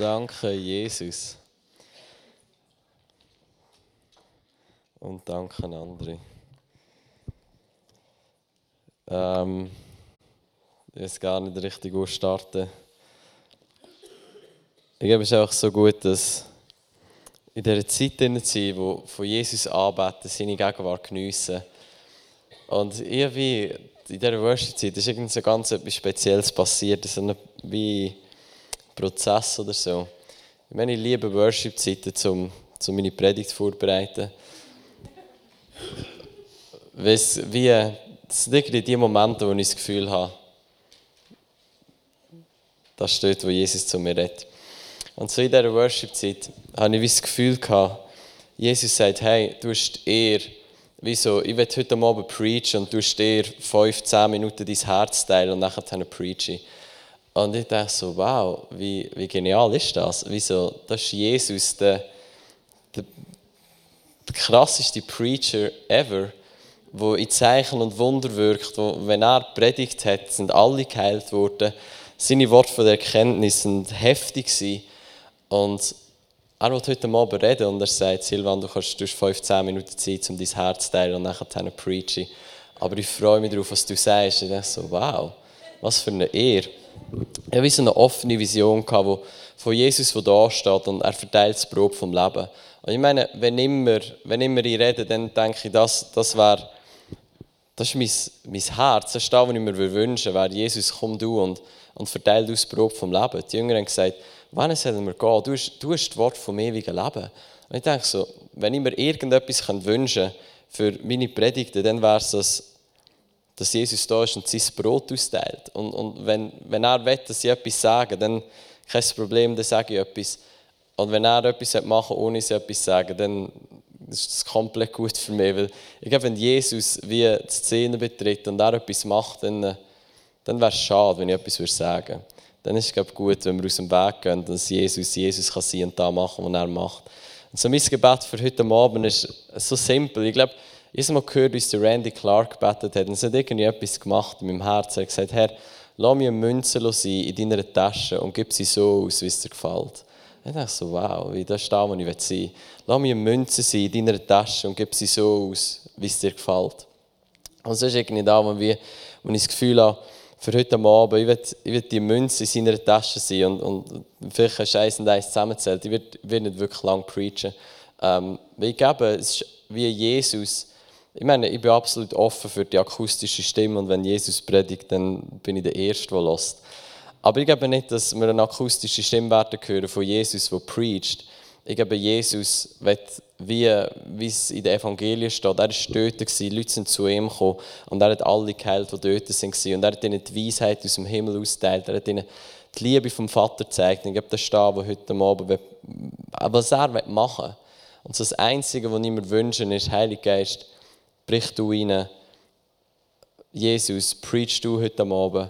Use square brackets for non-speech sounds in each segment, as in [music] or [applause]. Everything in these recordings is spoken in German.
Danke, Jesus. Und danke, André. Ähm, weiß gar nicht richtig starten. Ich glaube, es ist auch so gut, dass in dieser Zeit drin zu sein, wo von Jesus arbeiten, seine Gegenwart geniessen. Und irgendwie in dieser Worship-Zeit ist irgendwie so ganz etwas Spezielles passiert, so ein wie Prozess oder so. Ich meine, ich liebe Worship-Zeiten, um, um meine Predigt vorzubereiten. Weiss, wie, das sind irgendwie die Momente, wo ich das Gefühl habe, das steht, wo Jesus zu mir redet. Und so in dieser Worship-Zeit habe ich das Gefühl gehabt, Jesus sagt, hey, du hast eher, wieso, ich will heute Abend preachen und du hast eher 5, 10 Minuten dein Herz teilen und nachher preache ich. Und ich dachte so, wow, wie, wie genial ist das? Wieso, das ist Jesus, der, der, der krasseste Preacher ever, wo in Zeichen und Wunder wirkt, wo, wenn er predigt hat, sind alle geheilt worden. Seine Worte von der Erkenntnis sind heftig. Und er will heute Abend reden und er sagt, Silvan, du, kannst, du hast 15 Minuten Zeit, um dein Herz zu teilen und zu preachen. Aber ich freue mich darauf, was du sagst. Und ich so, wow, was für eine Ehre. Ich hatte so eine offene Vision, wo, von Jesus, der da steht und er verteilt das Brot vom Leben. Und ich meine, wenn immer, wenn immer ich rede, dann denke ich, das, das wäre, das ist mein, mein Herz, das ist das, was ich mir wünschen würde, Jesus, komm du und, und verteile das Brot vom Leben. Die Jünger haben gesagt, wann sollen wir gehen? Du hast, du hast das Wort vom ewigen Leben. Und ich denke so, wenn ich mir irgendetwas wünschen kann für meine Predigten, dann wäre es, dass, dass Jesus da ist und sein Brot austeilt. Und, und wenn, wenn er will, dass ich etwas sage, dann kein Problem, dann sage ich etwas. Und wenn er etwas machen ohne ich etwas zu sagen, dann ist das komplett gut für mich. Weil ich glaube, wenn Jesus wie die Szene betritt und er etwas macht, dann, dann wäre es schade, wenn ich etwas sagen würde dann ist es glaube gut, wenn wir aus dem Weg gehen, dass Jesus Jesus kann sein und da machen, was er macht. Und so mein Gebet für heute Abend ist so simpel. Ich glaube, ich habe mal gehört, wie der Randy Clark gebetet hat. Und es hat irgendwie etwas gemacht in meinem Herzen. Er hat gesagt, Herr, lass mir eine Münze sein in deiner Tasche und gib sie so aus, wie es dir gefällt. Ich dachte so, wow, das ist da, wo ich sein will. Lass mir eine Münze sein in deiner Tasche und gib sie so aus, wie es dir gefällt. Und so ist irgendwie da, wo, ich das Gefühl habe, für heute Abend, ich will, ich will die Münze in seiner Tasche sein und, und vielleicht hast du eins und eins zusammenzählt. Ich will, nicht wirklich lang preachen. Ähm, ich glaube, es ist wie Jesus. Ich meine, ich bin absolut offen für die akustische Stimme und wenn Jesus predigt, dann bin ich der Erste, der lässt. Aber ich glaube nicht, dass wir eine akustische Stimme werden hören von Jesus, der preacht. Ich glaube, Jesus wird wie, wie es in den Evangelien steht. Er war dort, Leute sind zu ihm gekommen und er hat alle geheilt, die dort waren. Und er hat ihnen die Weisheit aus dem Himmel ausgeteilt. Er hat ihnen die Liebe vom Vater gezeigt. Ich glaube, das ist das, was heute Abend was er machen will. Und das Einzige, was ich mir wünsche, ist, Heiliger Geist, brich du rein. Jesus, preach du heute Abend.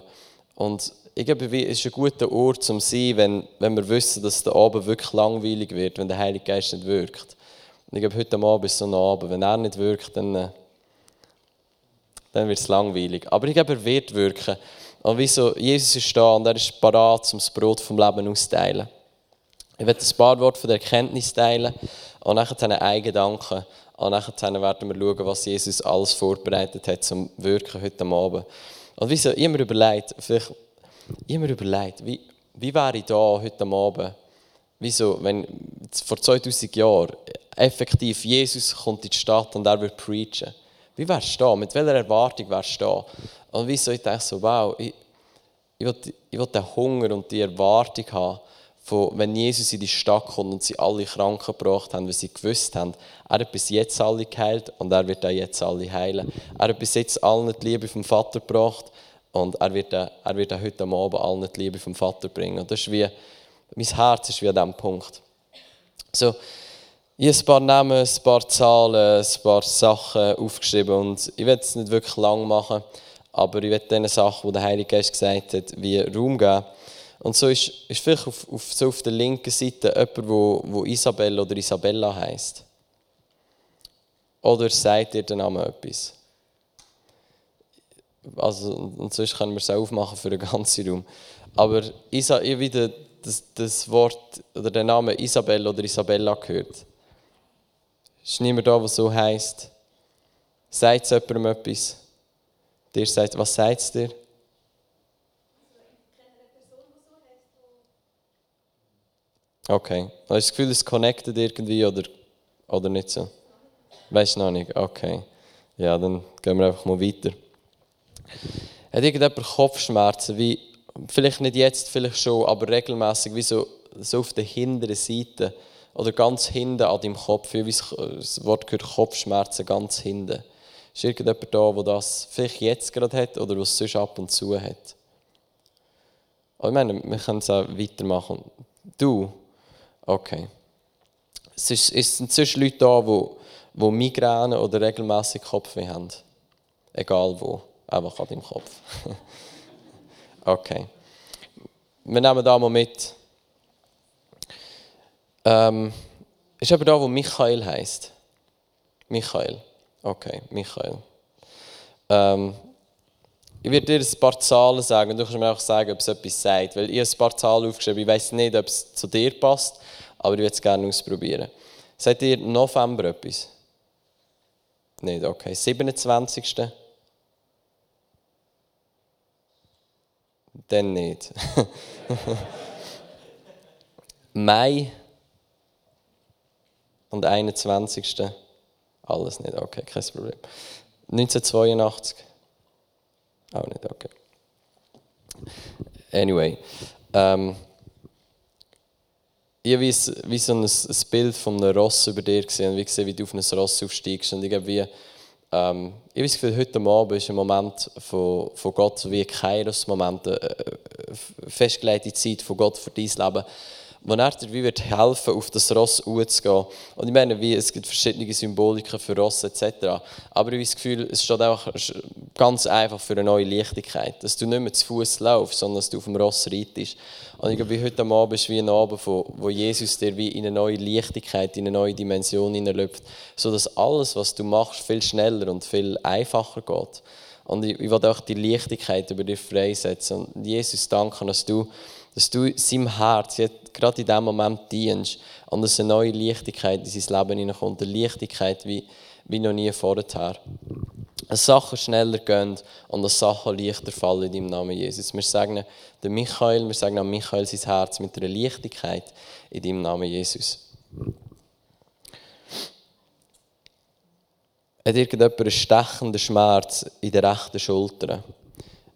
Und ich glaube, es ist ein guter Ort zum sein, wenn, wenn wir wissen, dass der Abend wirklich langweilig wird, wenn der Heilige Geist nicht wirkt. Und ich glaube, heute Abend ist so ein Abend. Wenn er nicht wirkt, dann, äh, dann wird es langweilig. Aber ich glaube, er wird wirken. Und wieso? Jesus ist da und er ist parat, um das Brot vom Leben auszuteilen. Ich werde ein paar Worte von der Erkenntnis teilen und nachher seine eigenen Gedanken. Und nachher werden wir schauen, was Jesus alles vorbereitet hat zum Wirken heute Abend. Und wieso? Ich habe mir überlegt, vielleicht, ich überlegt, wie, wie wäre ich da heute Abend, wieso, wenn vor 2000 Jahren effektiv, Jesus kommt in die Stadt und er wird preachen. Wie wärst du da? Mit welcher Erwartung wärst du da? Und wieso ich denke so, wow, ich, ich, will, ich den Hunger und die Erwartung haben, von, wenn Jesus in die Stadt kommt und sie alle Kranken gebracht haben, weil sie gewusst haben, er hat bis jetzt alle geheilt und er wird auch jetzt alle heilen. Er hat bis jetzt allen die Liebe vom Vater gebracht und er wird, auch, er wird auch heute Abend allen die Liebe vom Vater bringen. Und das ist wie, mein Herz ist wie an diesem Punkt. So, ich ein paar Namen, ein paar Zahlen, ein paar Sachen aufgeschrieben und ich werde es nicht wirklich lang machen, aber ich werde den Sachen, die der Heilige Geist gesagt hat, wie Raum geben. Und so ist, ist vielleicht auf, auf, so auf der linken Seite jemand, wo, wo Isabel oder Isabella heißt. Oder sagt ihr den Namen etwas? Also, und sonst können wir es aufmachen für den ganzen Raum. Aber Isa, ich wieder das, das Wort oder den Namen Isabel oder Isabella gehört? Ist niemand da, was so heisst? Sagt es jemandem etwas? Dir sagt, was sagt es dir? Okay. Hast du das Gefühl, es connected irgendwie oder, oder nicht so? Weißt du noch nicht? Okay. Ja, dann gehen wir einfach mal weiter. Hat irgendjemand Kopfschmerzen? Wie, vielleicht nicht jetzt, vielleicht schon, aber regelmäßig, wie so, so auf der hinteren Seite oder ganz hinten an deinem Kopf, wie das Wort gehört Kopfschmerzen ganz hinten. Ist irgendjemand da, der das vielleicht jetzt gerade hat oder was sonst ab und zu hat? Aber ich meine, wir können es auch weitermachen. Du? Okay. Es, ist, es sind sonst Leute da, die, die Migräne oder regelmäßig Kopfweh haben. Egal wo, einfach an deinem Kopf. [laughs] okay. Wir nehmen da mal mit. Ähm, ist aber da, wo Michael heißt. Michael. Okay, Michael. Ähm, ich werde dir ein paar Zahlen sagen und du kannst mir auch sagen, ob es etwas sagt. Weil ich ein paar Zahlen aufgeschrieben. Ich weiß nicht, ob es zu dir passt, aber ich würde es gerne ausprobieren. Sagt ihr November etwas? Nicht, okay. 27. Dann nicht. [laughs] Mai und 21. Alles nicht, okay, kein Problem. 1982. Auch nicht, okay. Anyway. Ähm, ich habe wie, wie so ein, ein Bild von einem Ross über dir gesehen wie gesehen, wie du auf ein Ross aufsteigst. Und ich habe wie, ähm, ich das Gefühl, heute Abend ist ein Moment von, von Gott, wie ein Kairos-Moment, eine festgelegte Zeit von Gott für dein Leben wo er dir wie wird helfen auf das Ross zuzugehen. Und ich meine, wie, es gibt verschiedene Symboliken für Ross etc. Aber ich habe das Gefühl, es steht auch ganz einfach für eine neue Leichtigkeit. Dass du nicht mehr zu Fuß laufst, sondern dass du auf dem Ross reitest. Und ich glaube, wie heute Abend ist wie ein Abend, wo Jesus dir wie in eine neue Leichtigkeit, in eine neue Dimension hineinläuft, sodass alles, was du machst, viel schneller und viel einfacher geht. Und ich, ich will auch die Leichtigkeit über dich freisetzen. Und Jesus, danke, dass du dass du seinem Herz jetzt gerade in diesem Moment dienst und dass eine neue Leichtigkeit in sein Leben hineinkommt, eine Leichtigkeit wie, wie noch nie vorher. Dass Sachen schneller gehen und dass Sachen leichter fallen in deinem Namen Jesus. Wir sagen den Michael, wir sagen an Michael sein Herz mit einer Leichtigkeit in deinem Namen Jesus. Hat irgendjemand einen stechenden Schmerz in der rechten Schulter?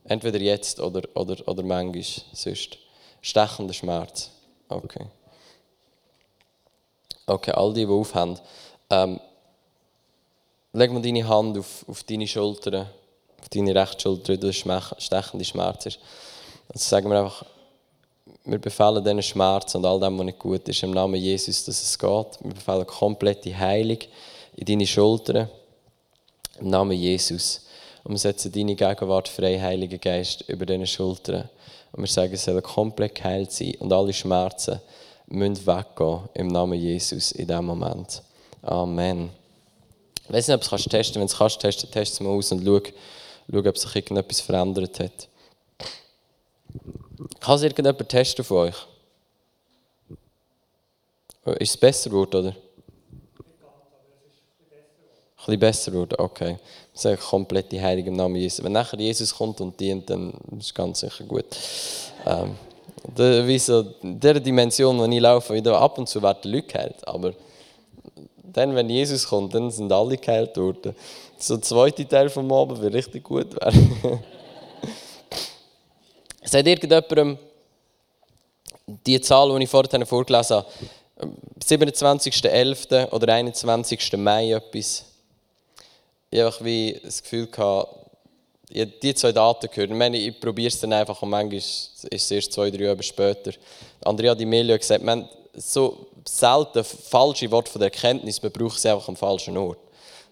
Entweder jetzt oder, oder, oder manchmal sonst. Stechender Schmerz. Okay. Okay, all die, die aufhören. Ähm, leg mal deine Hand auf, auf deine Schulter, auf deine rechte Schulter, wo der stechende Schmerz ist. Und sagen wir einfach, wir befehlen diesen Schmerz und all dem, was nicht gut ist, im Namen Jesus, dass es geht. Wir befehlen komplette Heilung in deine Schultern. Im Namen Jesus. Und wir setzen deine Gegenwart frei, Heiliger Geist, über deine Schultern. Und wir sagen, es soll komplett geheilt sein und alle Schmerzen müssen weggehen im Namen Jesus in diesem Moment. Amen. Ich weiß nicht, ob du es testen kannst. Wenn du es kannst, testen, test es mal aus und schau, schau, ob sich irgendetwas verändert hat. Kann es irgendjemand testen von euch? Ist es besser geworden, oder? Bisschen besser geworden, okay. Wir sagen komplett die Heilige im Namen Jesus. Wenn nachher Jesus kommt und dient, dann ist es ganz sicher gut. Ähm, der, wie so, der Dimension, wo ich laufe, wieder ab und zu werden Leute geheilt. Aber dann, wenn Jesus kommt, dann sind alle geheilt worden. So der zweite Teil vom Abend wird richtig gut werden. [laughs] Seht irgendjemandem die Zahl, die ich vorhin vorgelesen habe, 27.11. oder 21. Mai etwas? Ich einfach wie das Gefühl gehabt, habe die zwei Daten gehört. Ich ich probiere es dann einfach und manchmal ist es erst zwei, drei Jahre später. Andrea Di Melio hat gesagt, man so selten falsche Worte von der Erkenntnis, man braucht sie einfach am falschen Ort.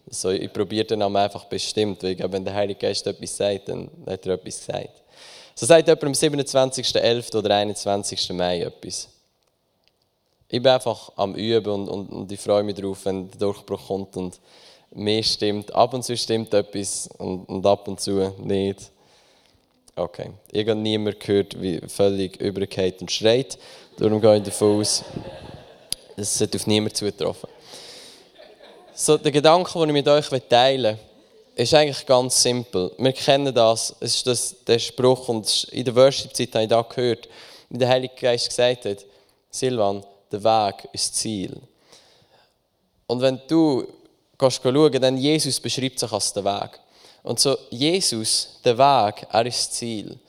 Also ich probiere dann einfach bestimmt, weil glaube, wenn der Heilige Geist etwas sagt, dann hat er etwas gesagt. So sagt jemand am 27.11. oder 21. Mai etwas. Ich bin einfach am Üben und, und, und ich freue mich darauf, wenn der Durchbruch kommt und mehr stimmt. Ab und zu stimmt etwas und, und ab und zu nicht. Okay. Habe niemand gehört, wie völlig übergeht und schreit. Darum gehe ich davon aus, es hat auf niemanden zugetroffen. So, der Gedanke, den ich mit euch teilen will, ist eigentlich ganz simpel. Wir kennen das, es ist das, der Spruch, und in der Worship-Zeit habe ich da gehört, wie der Heilige Geist gesagt hat, Silvan, der Weg ist das Ziel. Und wenn du gehst schauen, dann Jesus beschreibt sich als der Weg. Und so, Jesus, der Weg, er ist das Ziel.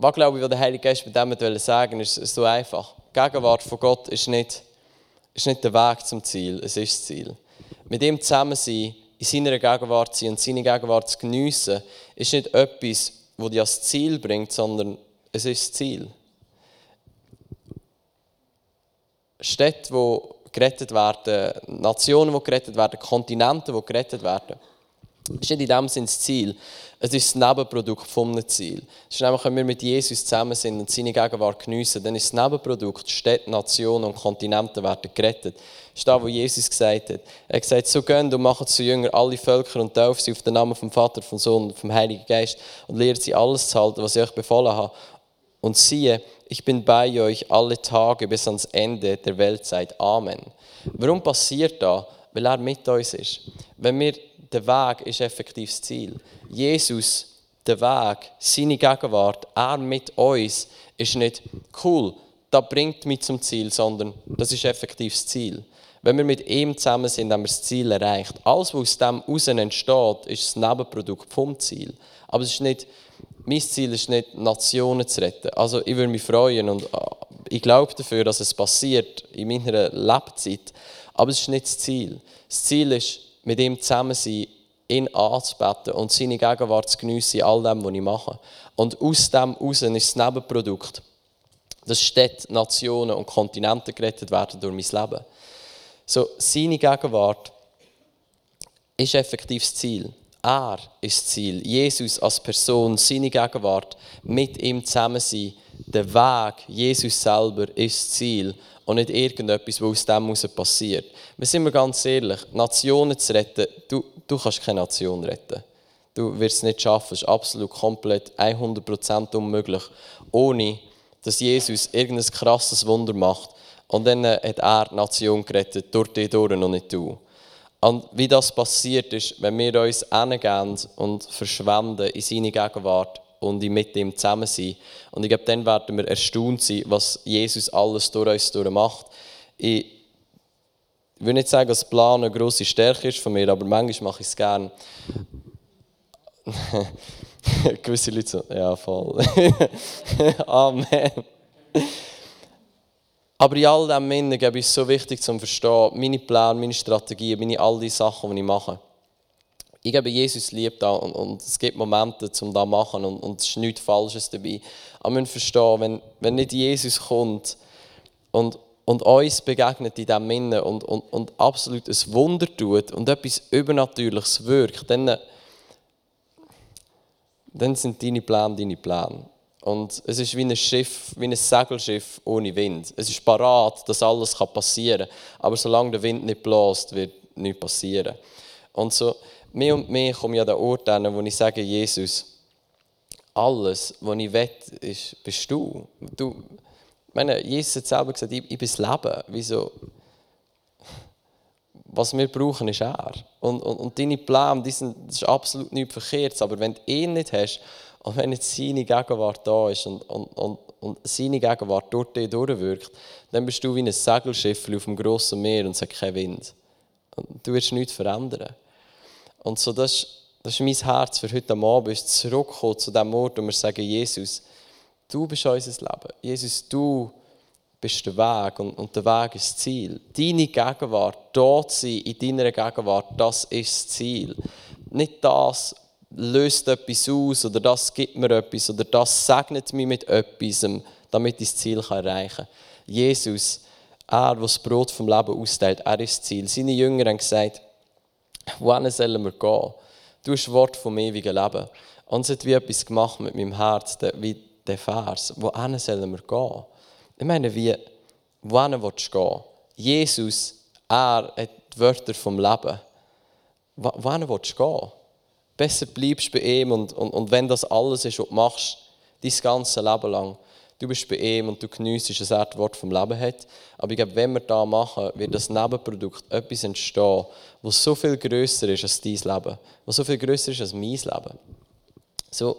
Was glaube ich, was der Heilige Geist mit dem sagen ist, ist so einfach. Die Gegenwart von Gott ist nicht, ist nicht der Weg zum Ziel, es ist das Ziel. Mit ihm zusammen sein, in seiner Gegenwart sein und seine Gegenwart zu geniessen, ist nicht etwas, das dich als Ziel bringt, sondern es ist das Ziel. Städte, die gerettet werden, Nationen, die gerettet werden, Kontinente, die gerettet werden, ist nicht in dem Sinne das Ziel. Es ist das Nebenprodukt vom Ziel. Es ist nämlich, wenn wir mit Jesus zusammen sind und seine Gegenwart geniessen, dann ist das Nebenprodukt, Städte, Nationen und Kontinente werden gerettet. Das ist das, was Jesus gesagt hat. Er hat gesagt, so gehen und machen zu Jünger alle Völker und taufen sie auf den Namen vom Vater, vom Sohn und vom Heiligen Geist und lehrt sie alles zu halten, was ich euch befohlen habe. Und siehe, ich bin bei euch alle Tage bis ans Ende der Weltzeit. Amen. Warum passiert das? Weil er mit uns ist. Wenn wir der Weg ist effektiv das Ziel. Jesus, der Weg, seine Gegenwart, er mit uns, ist nicht cool, das bringt mich zum Ziel, sondern das ist effektiv das Ziel. Wenn wir mit ihm zusammen sind, haben wir das Ziel erreicht. Alles, was aus dem heraus entsteht, ist das Nebenprodukt vom Ziel. Aber es ist nicht, mein Ziel ist nicht, Nationen zu retten. Also ich würde mich freuen und äh, ich glaube dafür, dass es passiert in meiner Lebzeit. Aber es ist nicht das Ziel. Das Ziel ist, mit ihm zusammen sein, ihn anzubeten und seine Gegenwart zu geniessen in all dem, was ich mache. Und aus dem heraus ist das Nebenprodukt, dass Städte, Nationen und Kontinente gerettet werden durch mein Leben. So, seine Gegenwart ist effektiv das Ziel. Er ist das Ziel. Jesus als Person, seine Gegenwart, mit ihm zusammen sein. Der Weg, Jesus selber, ist das Ziel und nicht irgendetwas, was aus dem heraus passiert. Wir sind wir ganz ehrlich, Nationen zu retten, du, du kannst keine Nation retten. Du wirst es nicht schaffen, es ist absolut komplett 100% unmöglich, ohne dass Jesus irgendein krasses Wunder macht und dann hat er die Nation gerettet, durch die durch und nicht du. Und wie das passiert ist, wenn wir uns hingehen und verschwenden in seine Gegenwart und mit ihm zusammen sein. Und ich glaube, dann werden wir erstaunt sein, was Jesus alles durch uns macht. Ich will nicht sagen, dass Plan eine grosse Stärke ist von mir, aber manchmal mache ich es gerne. [laughs] Gewisse Leute so, ja, voll. [laughs] Amen. Aber in all dem Innen ist es so wichtig zu verstehen, meine Pläne, meine Strategien, meine all die Sachen, die ich mache ich glaube, Jesus liebt da und, und, es gibt Momente, um das zu machen und, und es ist nichts Falsches dabei. Aber wir müssen verstehen, wenn, wenn nicht Jesus kommt und, und uns begegnet in diesem Innen und, und, und absolut ein Wunder tut und etwas Übernatürliches wirkt, dann, dann sind deine Pläne deine Pläne. Und es ist wie ein Schiff, wie ein Segelschiff ohne Wind. Es ist parat, dass alles passieren kann. Aber solange der Wind nicht bläst, wird nichts passieren. Und so, mehr und mehr komme ich an den Ort hin, wo ich sage, Jesus, alles, was ich will, ist, bist du. du meine, Jesus hat selber gesagt, ich, ich bin das Leben. Wieso? Was wir brauchen, ist er. Und, und, und deine Pläne, die sind, das ist absolut nichts Verkehrtes. Aber wenn du ihn nicht hast und wenn nicht seine Gegenwart da ist und, und, und, und seine Gegenwart dich durchwirkt, dann bist du wie ein Segelschiff auf dem grossen Meer und es hat keinen Wind. Und du wirst nichts verändern. Und so das, das ist mein Herz für heute Abend, ist zurückkommen zu dem Ort, wo wir sagen, Jesus, du bist unser Leben. Jesus, du bist der Weg und, und der Weg ist das Ziel. Deine Gegenwart, dort sein, in deiner Gegenwart, das ist das Ziel. Nicht das löst etwas aus oder das gibt mir etwas oder das segnet mich mit etwas, damit ich das Ziel erreichen kann. Jesus, er, der das Brot vom Leben austeilt, er ist das Ziel. Seine Jünger haben gesagt, wohin sollen wir gehen? Du hast Wort vom ewigen Leben. Und es hat wie etwas gemacht mit meinem Herz, wie der Vers. Wohin sollen wir gehen? Ich meine, wie, wohin willst du gehen? Jesus, er hat die Wörter vom Leben. Wohin willst du gehen? Besser bleibst bei ihm und, und, und wenn das alles ist, was du machst, dein ganzes Leben lang, du bist bei ihm und du geniessest, dass er das Wort vom Leben hat. Aber ich glaube, wenn wir das machen, wird das Nebenprodukt etwas entstehen, das so viel grösser ist als dein Leben, was so viel grösser ist als mein Leben. So,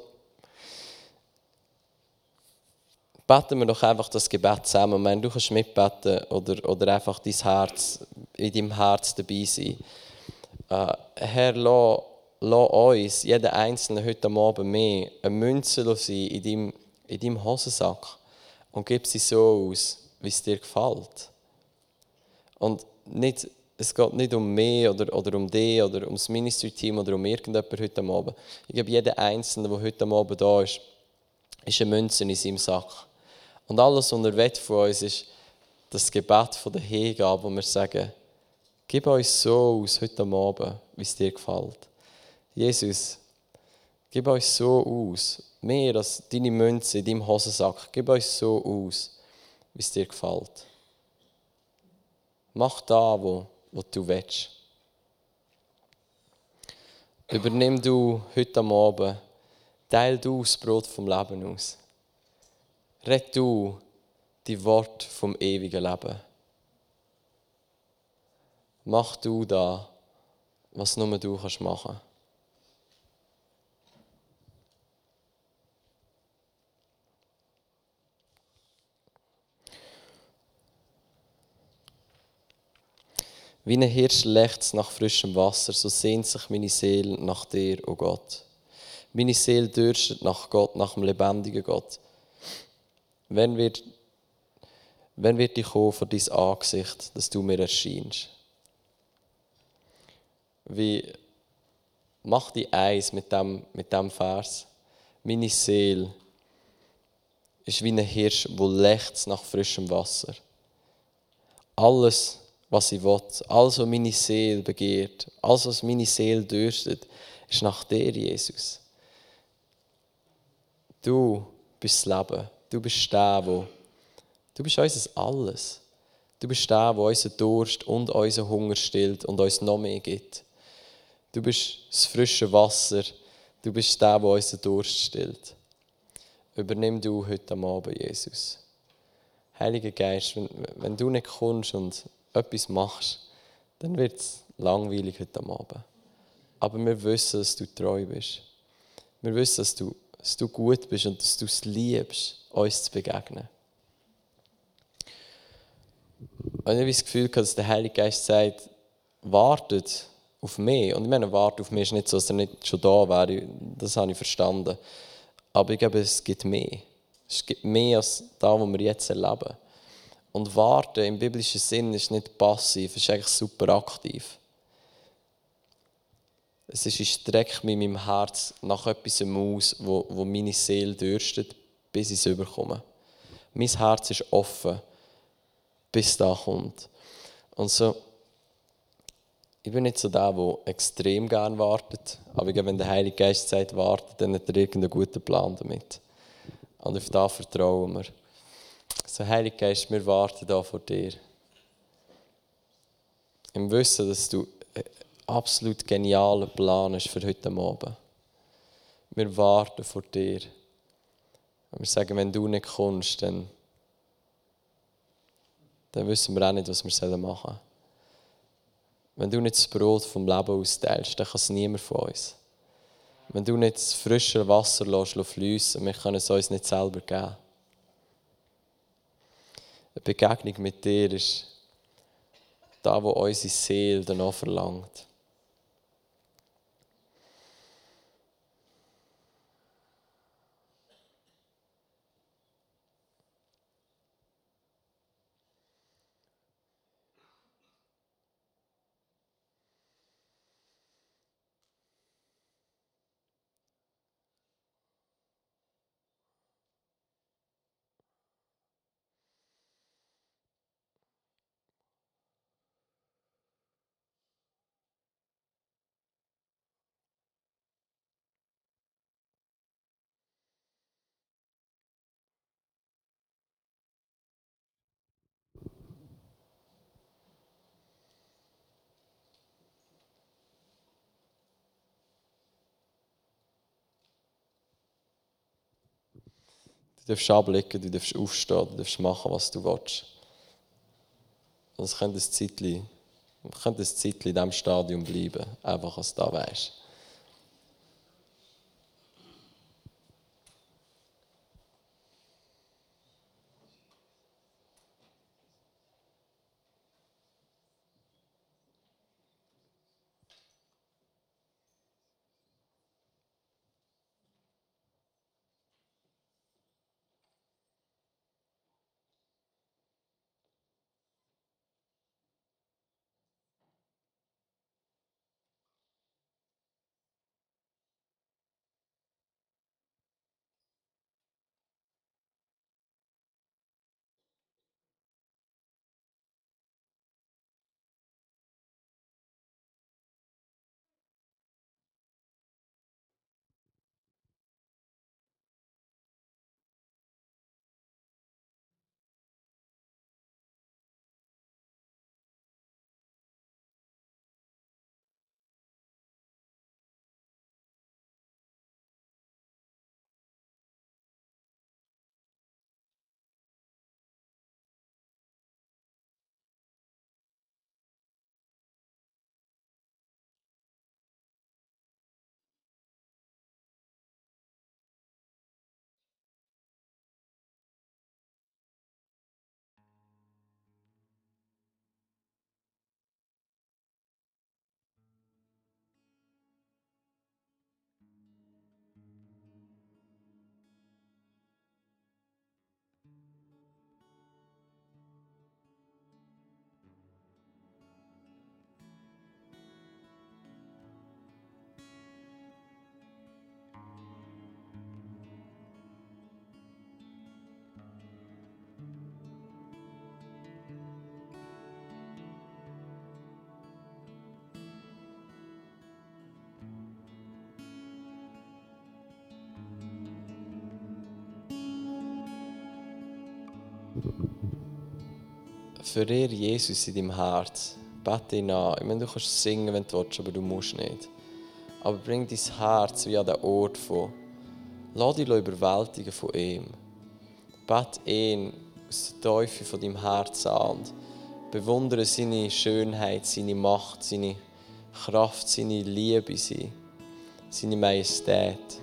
beten wir doch einfach das Gebet zusammen. Wenn du kannst mitbeten oder, oder einfach dein Herz, in deinem Herz dabei sein. Äh, Herr, lass, lass uns, jeder Einzelne heute Abend mehr, eine Münze sein in deinem, in deinem Hosensack und gib sie so aus, wie es dir gefällt. Und nicht, es geht nicht um mich oder, oder um dich oder um das Ministry-Team oder um irgendjemand heute Abend. Ich glaube, jeder Einzelne, der heute Abend da ist, ist eine Münze in seinem Sack. Und alles, was er will von uns, ist das Gebet von der Hingabe, wo wir sagen, gib uns so aus heute Abend, wie es dir gefällt. Jesus, gib uns so aus, mehr als deine Münze in deinem Hosensack, gib uns so aus, wie es dir gefällt. Mach da, wo, wo du willst. Übernimm du heute Abend, teil du das Brot vom Leben aus. Red du die Wort vom ewigen Leben. Mach du da, was nur du kannst machen. Wie ein Hirsch lechzt nach frischem Wasser, so sehnt sich meine Seele nach dir, o oh Gott. Meine Seele dürstet nach Gott, nach dem lebendigen Gott. Wenn wird, wenn wird ich kommen vor dein Angesicht, dass du mir erscheinst? Wie, mach die eins mit dem, mit dem Vers. Meine Seele ist wie ein Hirsch, wo lechzt nach frischem Wasser. Alles, was ich will, alles, was meine Seele begehrt, alles, was meine Seele dürstet, ist nach dir, Jesus. Du bist das Leben. Du bist der, wo du bist unser Alles. Du bist der, der unseren Durst und unseren Hunger stillt und uns noch mehr gibt. Du bist das frische Wasser. Du bist der, der unseren Durst stillt. Übernimm du heute Abend, Jesus. Heiliger Geist, wenn, wenn du nicht kommst und etwas machst, dann wird es langweilig heute Abend. Aber wir wissen, dass du treu bist. Wir wissen, dass du, dass du gut bist und dass du es liebst uns zu begegnen. Und ich habe das Gefühl, dass der Heilige Geist sagt, wartet auf mich. Und ich meine, wartet auf mich ist nicht so, dass er nicht schon da wäre. Das habe ich verstanden. Aber ich glaube, es gibt mehr. Es gibt mehr als das, was wir jetzt erleben. Und warten im biblischen Sinn ist nicht passiv, es ist eigentlich super aktiv. Es ist, ich strecke in meinem Herz nach etwas aus, wo, wo meine Seele dürstet, bis ich es überkomme. Mein Herz ist offen, bis da kommt. Und so, ich bin nicht so der, der extrem gern wartet, aber wenn der Heilige Geist sagt, wartet, dann hat er irgendeinen guten Plan damit. Und auf das vertrauen wir. So, Heilige Geist, wir warten da vor dir. Im Wissen, dass du einen absolut genialen Plan hast für heute Abend. Wir warten vor dir. Und wir sagen, wenn du nicht kommst, dann, dann wissen wir auch nicht, was wir machen sollen. Wenn du nicht das Brot vom Leben austeilst, dann kann es niemand von uns. Wenn du nicht das frische Wasser lässt, fließen, wir können es uns nicht selber geben. Eine Begegnung mit dir ist da, wo unsere Seele danach verlangt. Darfst ablegen, du darfst aufstehen, du darfst machen, was du willst. Und es könnte ein Zeitchen, ein Zeitchen in diesem Stadium bleiben, einfach als du da weißt. Verehr Jesus in deinem Herz. Bete ihn an. Ich meine, du kannst singen, wenn du willst, aber du musst nicht. Aber bring dein Herz wie an den Ort von. Lass dich überwältigen von ihm. Bete ihn aus der Teufel von deinem Herz an und bewundere seine Schönheit, seine Macht, seine Kraft, seine Liebe, seine Majestät.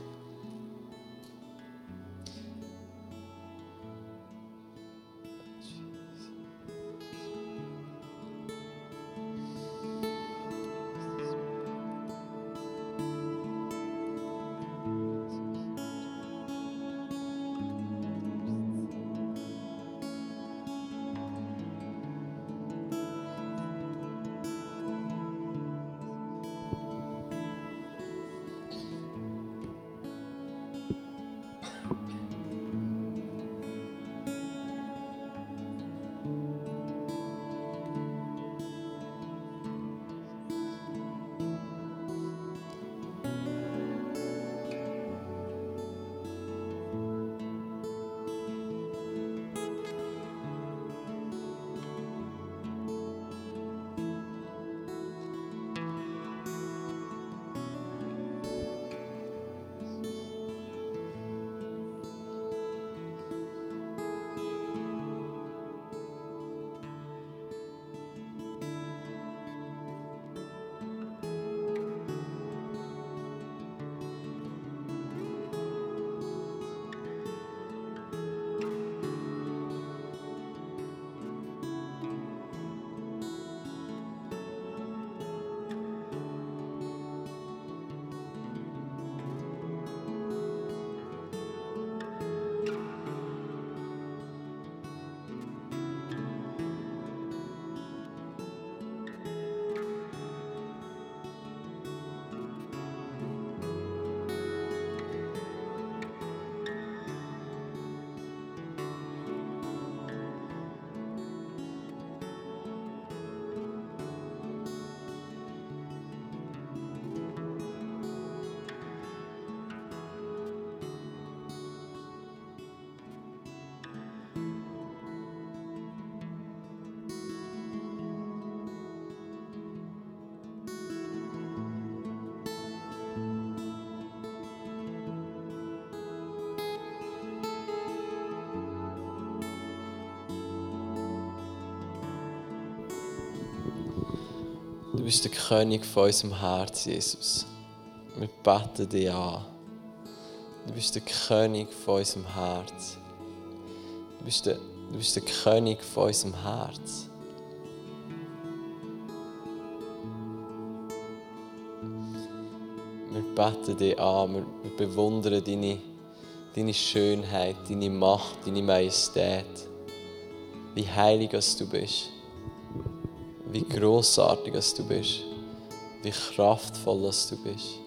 Bist der König von unserem Herz, Jesus. Wir beten dich an. Du bist der König von unserem Herz. Du bist der, du bist der König von unserem Herz. Wir beten dich an, wir, bewundern deine, deine Schönheit, deine Macht, deine Majestät. Wie heilig du bist. Wie großartig du bist. Wie kraftvoll du bist.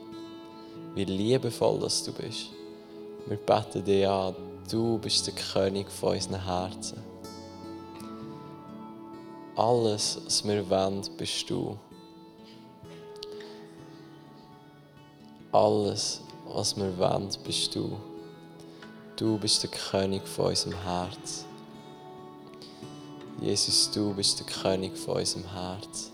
Wie liebevoll du bist. Wir beten dich an, du bist der König von unseren Herzen. Alles, was wir wollen, bist du. Alles, was wir wollen, bist du. Du bist der König von unserem Herz. Jesus, du bist der König von unserem Herz.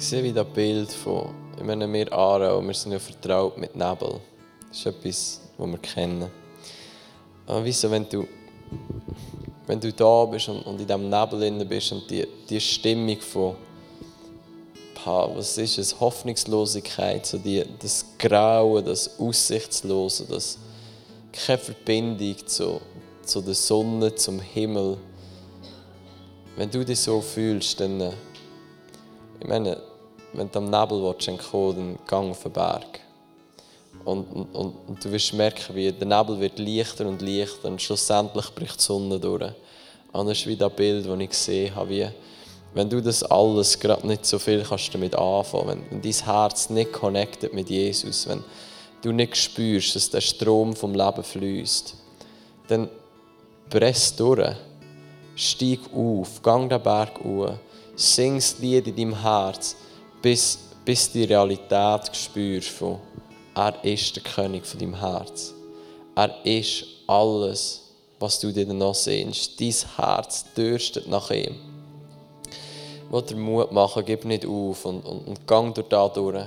Ich sehe wieder ein Bild von, ich meine, wir Aarau, wir sind ja vertraut mit Nebel. Das ist etwas, was wir kennen. Aber wieso, wenn du, wenn du da bist und, und in diesem Nebel drin bist und die, die Stimmung von, was ist es, Hoffnungslosigkeit, so die, das Grauen, das Aussichtslose, das keine Verbindung zu, zu der Sonne, zum Himmel. Wenn du dich so fühlst, dann ich meine, wenn du am Nebel willst, dann gang auf den Berg. Und, und, und, du wirst merken, wie der Nebel wird leichter und leichter und schlussendlich bricht die Sonne durch. Ist wie das Bild, das ich gesehen habe, wie wenn du das alles gerade nicht so viel kannst damit anfangen, wenn, wenn dein Herz nicht connected mit Jesus, wenn du nicht spürst, dass der Strom vom Leben fließt, dann press durch, steig auf, gang den Berg hoch Sing das Lied in deinem Herz, bis, bis die Realität spürst von, er ist der König von deinem Herz. Er ist alles, was du dir noch sehnst. Dein Herz dürstet nach ihm. Wo dir Mut machen, gib nicht auf und, und, und gang durch da durch,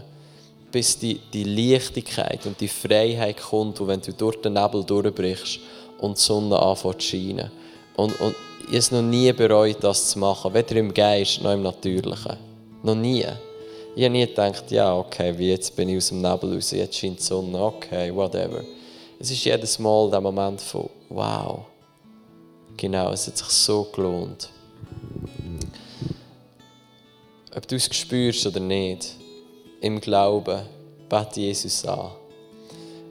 bis die, die Leichtigkeit und die Freiheit kommt, wo wenn du durch den Nebel durchbrichst und die Sonne anfängt zu scheinen. Und, und ich habe es noch nie bereut, das zu machen, weder im Geist noch im Natürlichen. Noch nie. Ich habe nie gedacht, ja, okay, wie jetzt bin ich aus dem Nebel raus, jetzt scheint die Sonne, okay, whatever. Es ist jedes Mal der Moment von, wow, genau, es hat sich so gelohnt. Ob du es spürst oder nicht, im Glauben, bete Jesus an.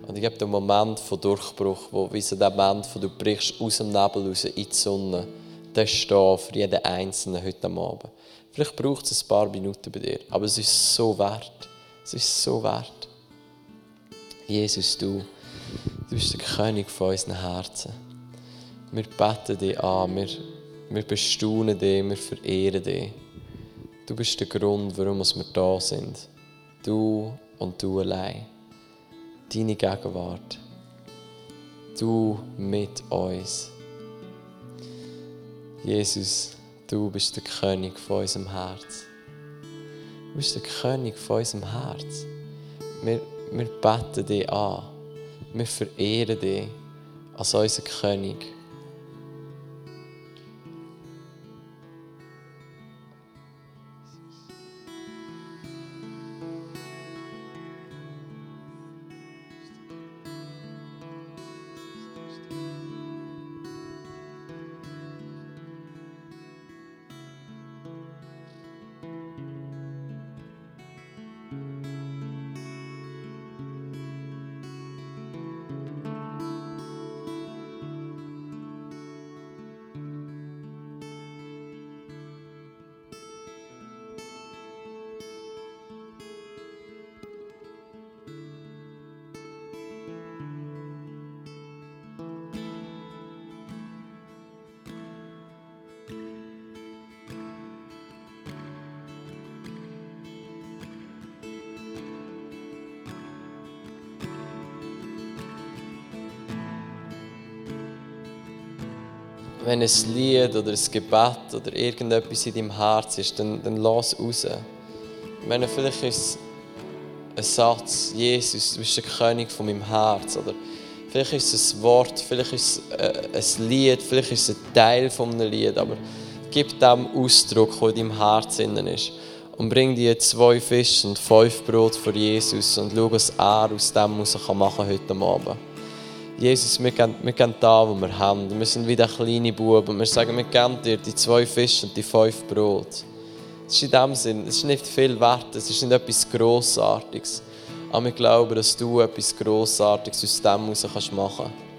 Und ich habe den Moment von Durchbruch, wo wie so der Moment, wo du brichst aus dem Nebel raus in die Sonne, der steht für jeden Einzelnen heute Abend. Vielleicht braucht es ein paar Minuten bei dir, aber es ist so wert. Es ist so wert. Jesus, du, du bist der König von unseren Herzen. Wir beten dich an, wir, wir bestaunen dich, wir verehren dich. Du bist der Grund, warum wir da sind. Du und du allein deine Gegenwart. Du mit uns. Jesus, du bist der König von unserem Herz. Du bist der König von unserem Herz. Wir, wir beten dich an. Wir verehren dich als unser König. Wenn ein Lied oder ein Gebet oder irgendetwas in deinem Herz ist, dann, dann lass raus. Meine, vielleicht ist ein Satz, Jesus, du bist der König von meinem Herz. Oder vielleicht ist es ein Wort, vielleicht ist es ein Lied, vielleicht ist es ein Teil von einem Lied, aber gib dem Ausdruck, der in deinem Herz ist. Und bring dir zwei Fische und fünf Brot vor Jesus und schau, was er aus dem machen kann heute Abend. Jesus, wir geben, wir geben da, was wir haben. Wir sind wie der kleine Bub und wir sagen, wir geben dir die zwei Fische und die fünf Brot. Es ist in dem Sinn, es ist nicht viel wert, es ist nicht etwas Grossartiges. Aber wir glauben, dass du etwas Grossartiges aus dem heraus machen kannst.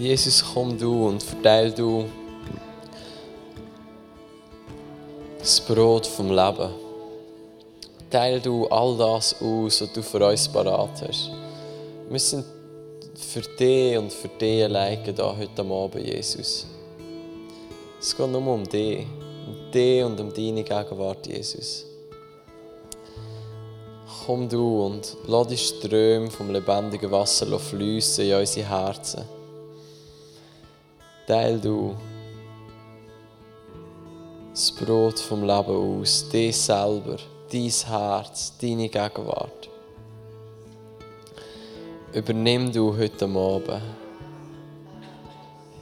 Jesus, komm du und verteil du das Brot vom Leben. Teil du all das aus, was du für uns parat hast. Wir sind für dich und für dich alleine da heute Abend, Jesus. Es geht nur um dich, um dich und um deine Gegenwart, Jesus. Komm du und lass die Ströme vom lebendigen Wasser fließen in unsere Herzen. Teil du das Brot vom Leben aus, dich selber, dein Herz, deine Gegenwart. Übernimm du heute Abend.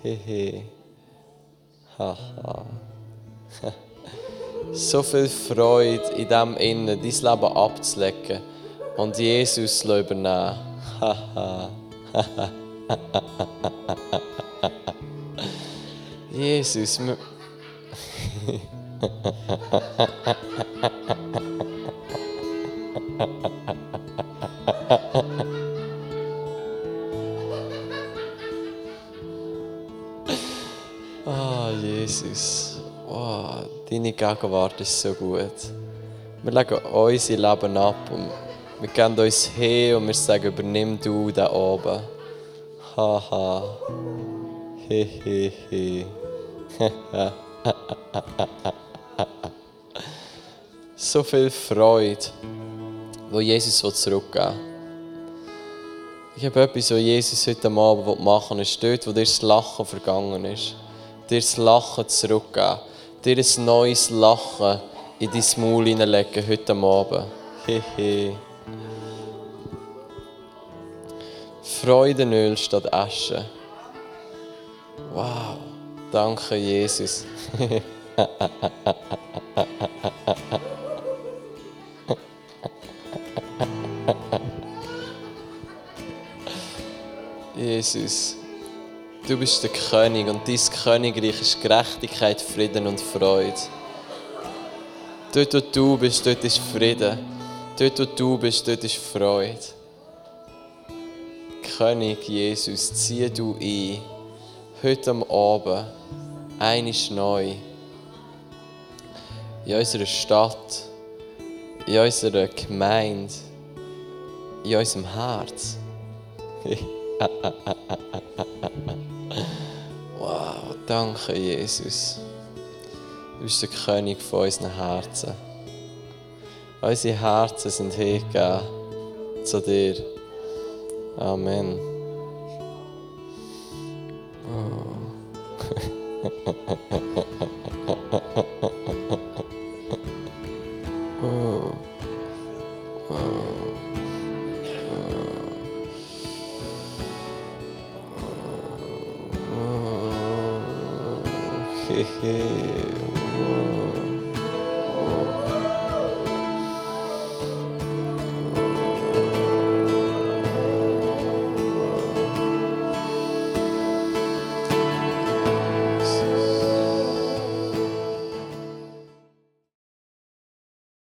Hehe. Haha. [laughs] so viel Freude in dem Innen, dein Leben abzulegen und Jesus zu übernehmen. Haha. [laughs] Jesus, wir Ah, Jesus. Oh, deine Gegenwart ist so gut. Wir legen unser Leben ab und wir geben uns hin und wir sagen, übernimm du da oben. Haha. Hehehe. [laughs] so viel Freude, wo Jesus zurückgeben will. Ich habe etwas, was Jesus heute Abend machen will, ist dort, wo dir das Lachen vergangen ist. Dir das Lachen zurückgeben. Dir ein neues Lachen in dein Maul hineinlegen heute Abend. Hehe. Freudenöl statt Asche. Wow. Danke, Jesus. Jesus, du bist der König und dein Königreich ist Gerechtigkeit, Frieden und Freude. Dort, wo du bist, dort ist Frieden. Dort, wo du bist, dort ist Freude. König Jesus, zieh du ein, heute am Abend, einisch neu, in unserer Stadt, in unserer Gemeinde, in unserem Herz. [laughs] wow, danke Jesus. Du bist der König von unseren Herzen. Unsere Herzen sind hingegeben zu dir. Amen. Oh. Hehe.